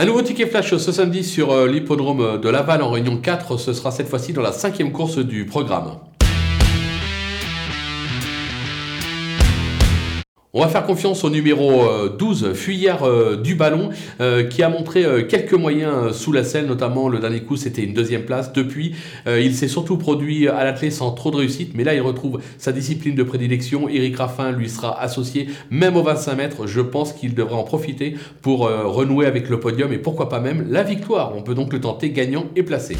Un nouveau ticket flash ce samedi sur euh, l'hippodrome de Laval en Réunion 4. Ce sera cette fois-ci dans la cinquième course du programme. On va faire confiance au numéro 12, euh, Fuyère euh, du Ballon, euh, qui a montré quelques moyens sous la selle, notamment le dernier coup c'était une deuxième place. Depuis, il s'est surtout produit à l'athlète sans trop de réussite, mais là il retrouve sa discipline de prédilection. Eric Raffin lui sera associé, même au 25 mètres. Je pense qu'il devrait en profiter pour renouer avec le podium et pourquoi pas même la victoire. On peut donc le tenter gagnant et placé.